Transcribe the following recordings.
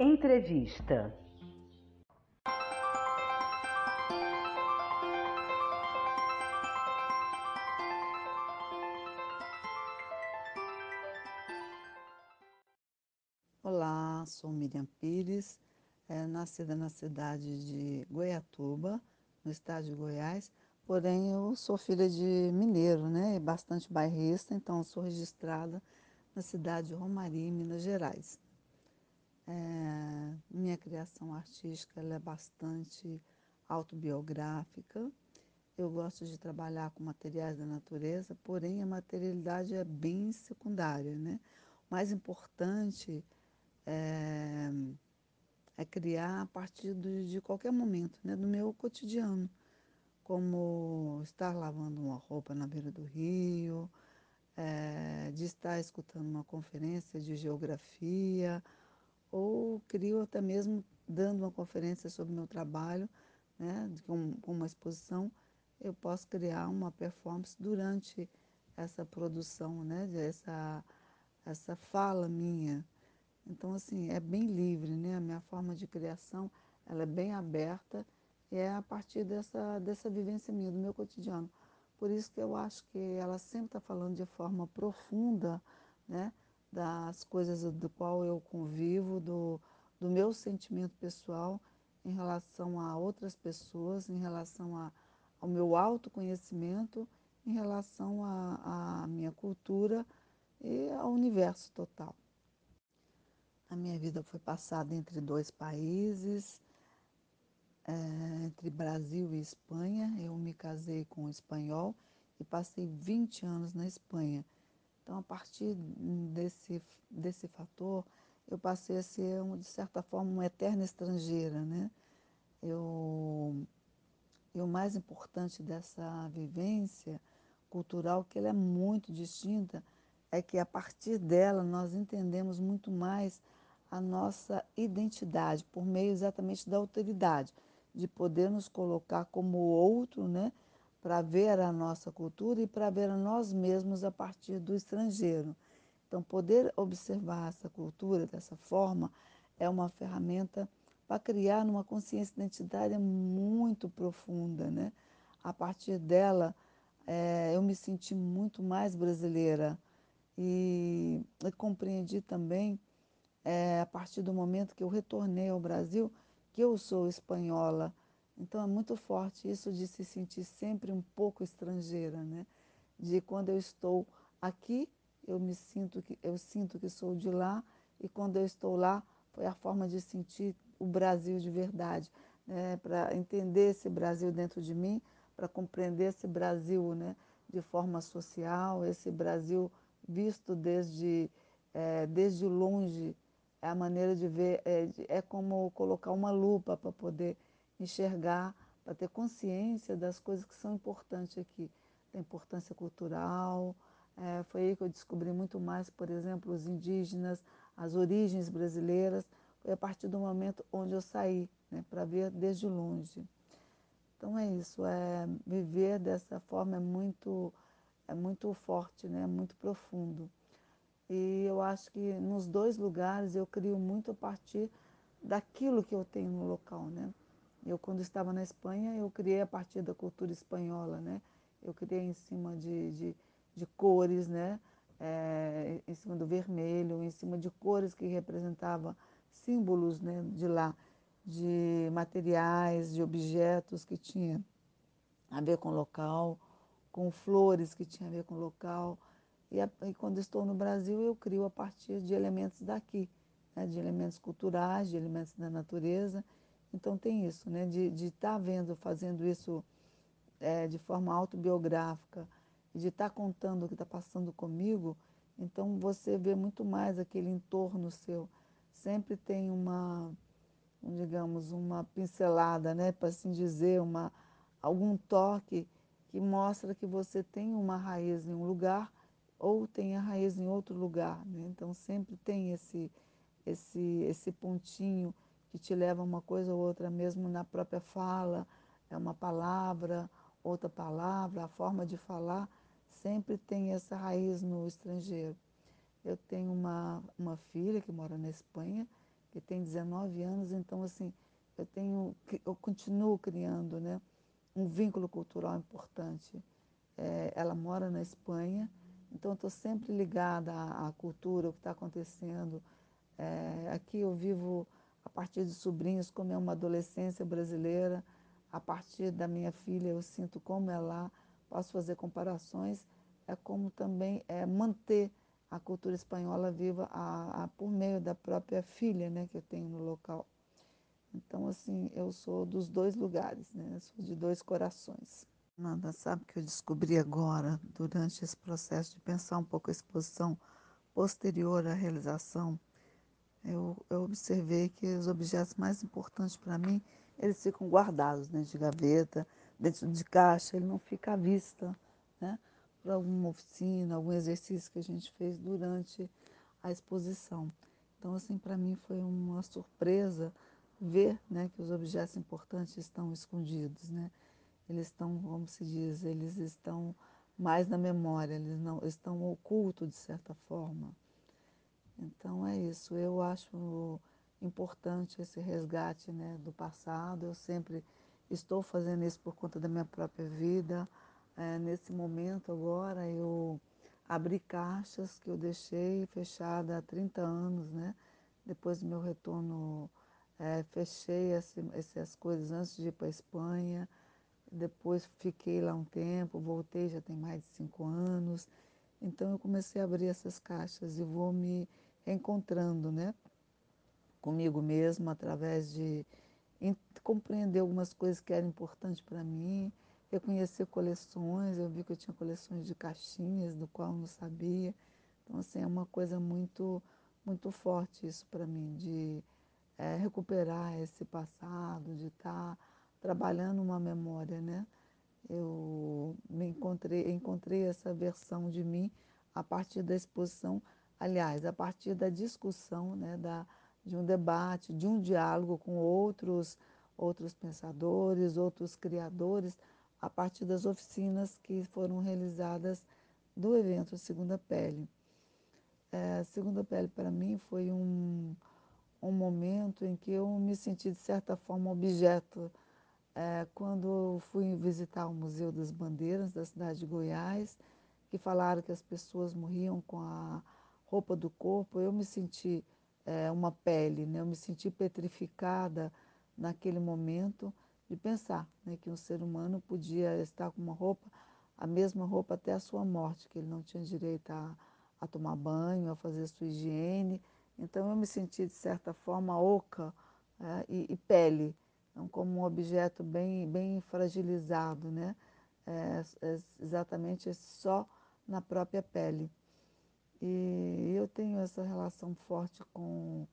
Entrevista. Olá, sou Miriam Pires, é, nascida na cidade de Goiatuba, no estado de Goiás, porém eu sou filha de mineiro, né, bastante bairrista, então sou registrada na cidade de Romaria, Minas Gerais. É, minha criação artística é bastante autobiográfica. Eu gosto de trabalhar com materiais da natureza, porém a materialidade é bem secundária. Né? O mais importante é, é criar a partir de, de qualquer momento, né? do meu cotidiano, como estar lavando uma roupa na beira do rio, é, de estar escutando uma conferência de geografia, ou crio até mesmo dando uma conferência sobre o meu trabalho, né, com, uma exposição, eu posso criar uma performance durante essa produção, né, essa, essa fala minha. Então, assim, é bem livre, né? A minha forma de criação, ela é bem aberta e é a partir dessa, dessa vivência minha, do meu cotidiano. Por isso que eu acho que ela sempre está falando de forma profunda, né? Das coisas do qual eu convivo, do, do meu sentimento pessoal em relação a outras pessoas, em relação a, ao meu autoconhecimento, em relação à minha cultura e ao universo total. A minha vida foi passada entre dois países, é, entre Brasil e Espanha. Eu me casei com um espanhol e passei 20 anos na Espanha. Então, a partir desse, desse fator, eu passei a ser, de certa forma, uma eterna estrangeira. Né? Eu, e o mais importante dessa vivência cultural, que ela é muito distinta, é que a partir dela nós entendemos muito mais a nossa identidade, por meio exatamente da autoridade, de poder nos colocar como outro, né? Para ver a nossa cultura e para ver a nós mesmos a partir do estrangeiro. Então, poder observar essa cultura dessa forma é uma ferramenta para criar uma consciência identitária muito profunda. Né? A partir dela, é, eu me senti muito mais brasileira e, compreendi também, é, a partir do momento que eu retornei ao Brasil, que eu sou espanhola então é muito forte isso de se sentir sempre um pouco estrangeira, né? De quando eu estou aqui, eu me sinto que eu sinto que sou de lá e quando eu estou lá foi a forma de sentir o Brasil de verdade, né? Para entender esse Brasil dentro de mim, para compreender esse Brasil, né? De forma social, esse Brasil visto desde é, desde longe, é a maneira de ver é, é como colocar uma lupa para poder enxergar, para ter consciência das coisas que são importantes aqui, da importância cultural. É, foi aí que eu descobri muito mais, por exemplo, os indígenas, as origens brasileiras. Foi a partir do momento onde eu saí, né, para ver desde longe. Então é isso, é, viver dessa forma é muito, é muito forte, né, é muito profundo. E eu acho que nos dois lugares eu crio muito a partir daquilo que eu tenho no local, né? Eu, quando estava na Espanha, eu criei a partir da cultura espanhola, né? Eu criei em cima de, de, de cores, né? É, em cima do vermelho, em cima de cores que representavam símbolos né, de lá, de materiais, de objetos que tinha a ver com o local, com flores que tinha a ver com o local. E, a, e quando estou no Brasil, eu crio a partir de elementos daqui, né, de elementos culturais, de elementos da natureza então tem isso, né? De estar tá vendo, fazendo isso é, de forma autobiográfica, de estar tá contando o que está passando comigo, então você vê muito mais aquele entorno seu. Sempre tem uma, digamos, uma pincelada, né? Para assim dizer, uma, algum toque que mostra que você tem uma raiz em um lugar ou tem a raiz em outro lugar. Né? Então sempre tem esse, esse, esse pontinho que te leva a uma coisa ou outra, mesmo na própria fala, é uma palavra, outra palavra, a forma de falar, sempre tem essa raiz no estrangeiro. Eu tenho uma, uma filha que mora na Espanha que tem 19 anos, então assim, eu tenho, eu continuo criando, né, um vínculo cultural importante. É, ela mora na Espanha, então estou sempre ligada à, à cultura, o que está acontecendo. É, aqui eu vivo partir de sobrinhos, como é uma adolescência brasileira, a partir da minha filha eu sinto como é lá, posso fazer comparações, é como também é manter a cultura espanhola viva a, a, por meio da própria filha né, que eu tenho no local. Então, assim, eu sou dos dois lugares, né? Eu sou de dois corações. Nada, sabe que eu descobri agora, durante esse processo de pensar um pouco a exposição posterior à realização, eu, eu observei que os objetos mais importantes para mim, eles ficam guardados dentro de gaveta, dentro de caixa, ele não fica à vista, né? Para alguma oficina, algum exercício que a gente fez durante a exposição. Então, assim, para mim foi uma surpresa ver né, que os objetos importantes estão escondidos, né? Eles estão, como se diz, eles estão mais na memória, eles não estão ocultos de certa forma. Então é isso, eu acho importante esse resgate né, do passado, eu sempre estou fazendo isso por conta da minha própria vida. É, nesse momento agora eu abri caixas que eu deixei fechada há 30 anos, né? Depois do meu retorno, é, fechei esse, essas coisas antes de ir para a Espanha. Depois fiquei lá um tempo, voltei já tem mais de cinco anos. Então eu comecei a abrir essas caixas e vou me encontrando, né? Comigo mesmo através de compreender algumas coisas que eram importantes para mim, reconhecer coleções, eu vi que eu tinha coleções de caixinhas, do qual eu não sabia. Então, assim, é uma coisa muito, muito forte isso para mim, de é, recuperar esse passado, de estar tá trabalhando uma memória, né? Eu me encontrei, encontrei essa versão de mim a partir da exposição, aliás, a partir da discussão, né, da, de um debate, de um diálogo com outros, outros pensadores, outros criadores, a partir das oficinas que foram realizadas do evento Segunda Pele. É, Segunda Pele, para mim, foi um, um momento em que eu me senti, de certa forma, objeto. É, quando fui visitar o Museu das Bandeiras da cidade de Goiás, que falaram que as pessoas morriam com a roupa do corpo, eu me senti é, uma pele, né? eu me senti petrificada naquele momento de pensar né, que um ser humano podia estar com uma roupa, a mesma roupa até a sua morte, que ele não tinha direito a, a tomar banho, a fazer sua higiene. Então eu me senti, de certa forma, oca é, e, e, pele, então, como um objeto bem, bem fragilizado, né? É, é exatamente só na própria pele. E eu tenho essa relação forte com,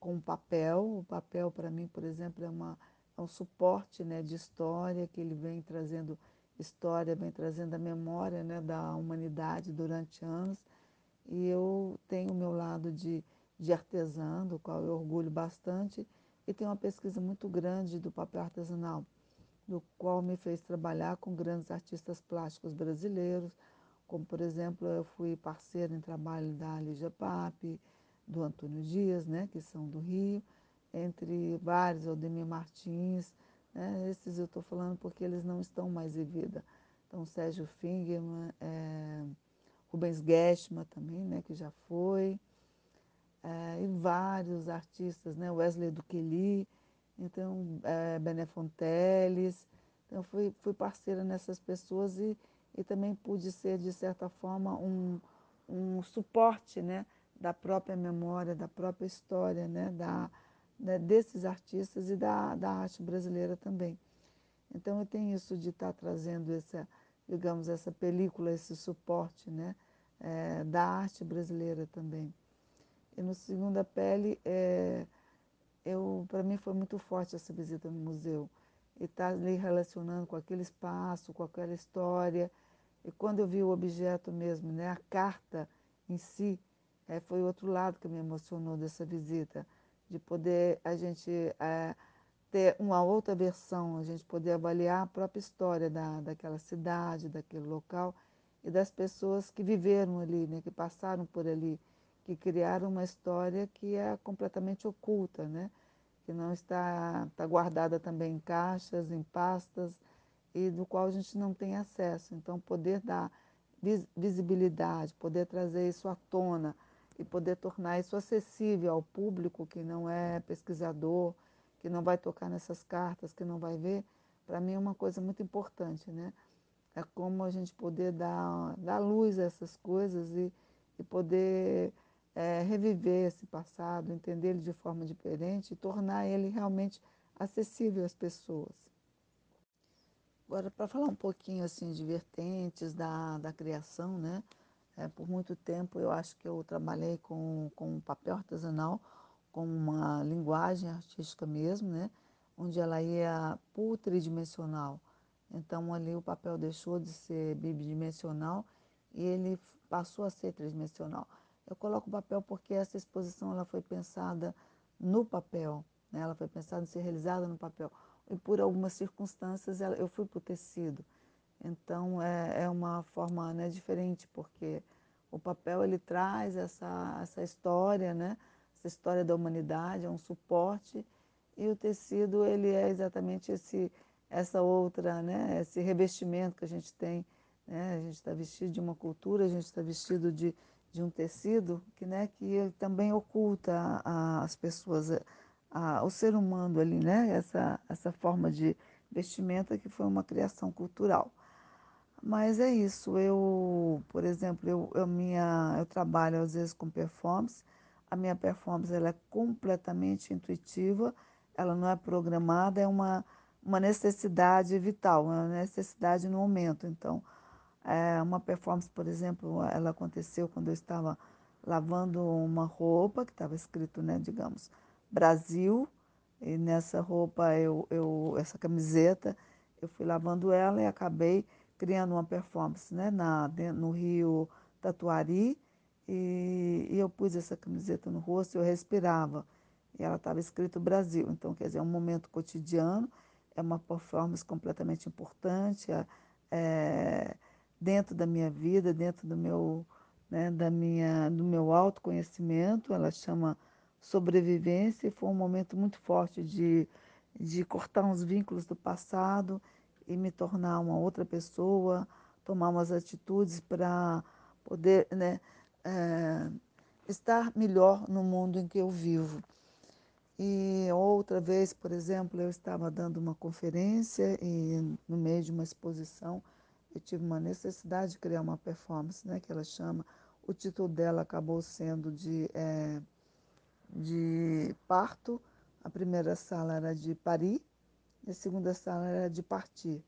com o papel. O papel, para mim, por exemplo, é, uma, é um suporte né, de história, que ele vem trazendo história, vem trazendo a memória né, da humanidade durante anos. E eu tenho o meu lado de, de artesã, do qual eu orgulho bastante, e tenho uma pesquisa muito grande do papel artesanal, do qual me fez trabalhar com grandes artistas plásticos brasileiros, como, por exemplo, eu fui parceira em trabalho da Lígia Pape, do Antônio Dias, né, que são do Rio, entre vários, Aldemir Martins, né, esses eu estou falando porque eles não estão mais em vida. Então, Sérgio Fingerman, é, Rubens Gueshma também, né, que já foi, é, e vários artistas, né, Wesley Duqueli, então, é, Bené Fonteles. Então, fui, fui parceira nessas pessoas e e também pude ser, de certa forma, um, um suporte né, da própria memória, da própria história né, da, né, desses artistas e da, da arte brasileira também. Então eu tenho isso de estar trazendo essa, digamos, essa película, esse suporte né, é, da arte brasileira também. E no Segunda Pele, é, para mim foi muito forte essa visita no museu. E estar ali relacionando com aquele espaço, com aquela história, e quando eu vi o objeto mesmo, né, a carta em si, é, foi outro lado que me emocionou dessa visita, de poder a gente é, ter uma outra versão, a gente poder avaliar a própria história da, daquela cidade, daquele local e das pessoas que viveram ali, né, que passaram por ali, que criaram uma história que é completamente oculta, né? que não está, está guardada também em caixas, em pastas, e do qual a gente não tem acesso. Então, poder dar visibilidade, poder trazer isso à tona e poder tornar isso acessível ao público que não é pesquisador, que não vai tocar nessas cartas, que não vai ver, para mim é uma coisa muito importante, né? É como a gente poder dar, dar luz a essas coisas e, e poder é, reviver esse passado, entender ele de forma diferente e tornar ele realmente acessível às pessoas. Agora, para falar um pouquinho assim de vertentes da, da criação, né? É, por muito tempo eu acho que eu trabalhei com, com papel artesanal, com uma linguagem artística mesmo, né? onde ela ia por tridimensional. Então ali o papel deixou de ser bidimensional e ele passou a ser tridimensional. Eu coloco o papel porque essa exposição ela foi pensada no papel, né? ela foi pensada em ser realizada no papel. E por algumas circunstâncias eu fui para o tecido. Então é, é uma forma né, diferente, porque o papel ele traz essa, essa história, né? essa história da humanidade, é um suporte, e o tecido ele é exatamente esse, essa outra, né? esse revestimento que a gente tem. Né? A gente está vestido de uma cultura, a gente está vestido de, de um tecido que, né, que também oculta as pessoas, a, o ser humano ali, né? essa, essa forma de vestimenta que foi uma criação cultural. Mas é isso, eu, por exemplo, eu, eu, minha, eu trabalho às vezes com performance, a minha performance ela é completamente intuitiva, ela não é programada, é uma, uma necessidade vital, uma necessidade no momento. Então, é, uma performance, por exemplo, ela aconteceu quando eu estava lavando uma roupa que estava escrito, né, digamos, Brasil, e nessa roupa, eu, eu, essa camiseta, eu fui lavando ela e acabei criando uma performance né, na, no Rio Tatuari, e, e, eu pus essa camiseta no rosto, eu respirava, e ela estava escrito Brasil. Então, quer dizer, é um momento cotidiano, é uma performance completamente importante, é, é, dentro da minha vida, dentro do meu, né, da minha, do meu autoconhecimento, ela chama sobrevivência, e foi um momento muito forte de, de cortar uns vínculos do passado, e me tornar uma outra pessoa, tomar umas atitudes para poder né, é, estar melhor no mundo em que eu vivo. E outra vez, por exemplo, eu estava dando uma conferência e no meio de uma exposição eu tive uma necessidade de criar uma performance, né, que ela chama. O título dela acabou sendo de, é, de parto. A primeira sala era de Paris e a segunda sala era de partir.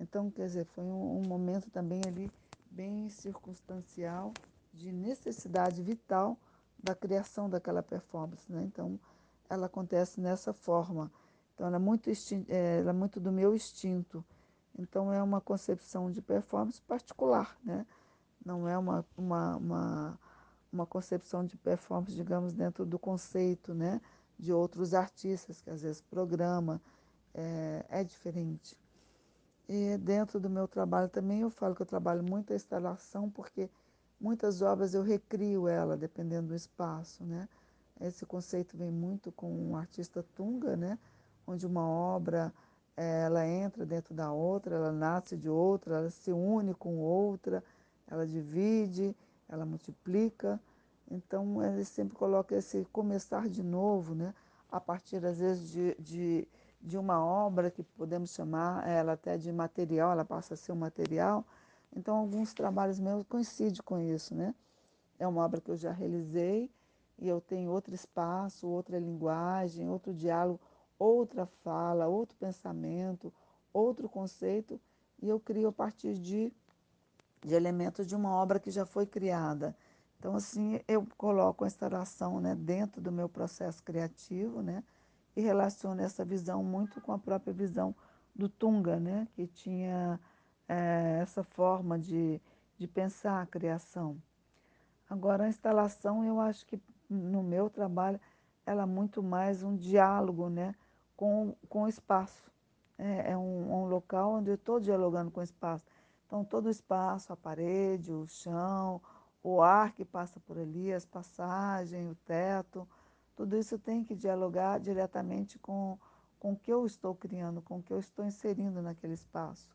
Então, quer dizer, foi um, um momento também ali bem circunstancial de necessidade vital da criação daquela performance. Né? Então, ela acontece nessa forma. Então, ela é, muito é, ela é muito do meu instinto. Então, é uma concepção de performance particular. Né? Não é uma, uma, uma, uma concepção de performance, digamos, dentro do conceito né? de outros artistas, que às vezes programa, é, é diferente. E dentro do meu trabalho também eu falo que eu trabalho muito a instalação, porque muitas obras eu recrio ela, dependendo do espaço, né? Esse conceito vem muito com o artista Tunga, né? Onde uma obra ela entra dentro da outra, ela nasce de outra, ela se une com outra, ela divide, ela multiplica. Então ele sempre coloca esse começar de novo, né? A partir às vezes de, de de uma obra que podemos chamar ela até de material, ela passa a ser um material. Então, alguns trabalhos meus coincidem com isso, né? É uma obra que eu já realizei e eu tenho outro espaço, outra linguagem, outro diálogo, outra fala, outro pensamento, outro conceito e eu crio a partir de, de elementos de uma obra que já foi criada. Então, assim, eu coloco a instalação né, dentro do meu processo criativo, né? e relaciona essa visão muito com a própria visão do Tunga, né? que tinha é, essa forma de, de pensar a criação. Agora, a instalação, eu acho que no meu trabalho, ela é muito mais um diálogo né? com, com o espaço. É, é um, um local onde eu estou dialogando com o espaço. Então, todo o espaço, a parede, o chão, o, ar que passa por ali, as passagens, o teto, tudo isso tem que dialogar diretamente com, com o que eu estou criando, com o que eu estou inserindo naquele espaço.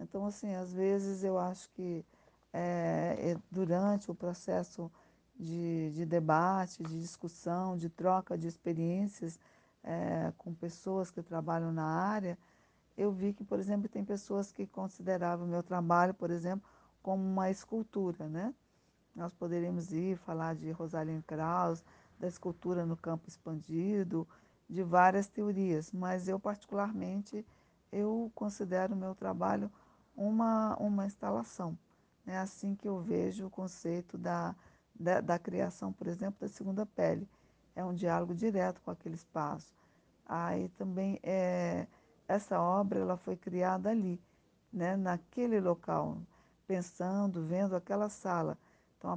Então, assim, às vezes eu acho que é, durante o processo de, de, debate, de discussão, de troca de experiências é, com pessoas que trabalham na área, eu vi que, por exemplo, tem pessoas que consideravam o meu trabalho, por exemplo, como uma escultura, né? Nós poderíamos ir falar de Rosalind Krauss, da escultura no campo expandido, de várias teorias, mas eu particularmente eu considero o meu trabalho uma, uma instalação. É assim que eu vejo o conceito da, da, da, criação, por exemplo, da segunda pele. É um diálogo direto com aquele espaço. Aí também é, essa obra ela foi criada ali, né, naquele local, pensando, vendo aquela sala. Então, a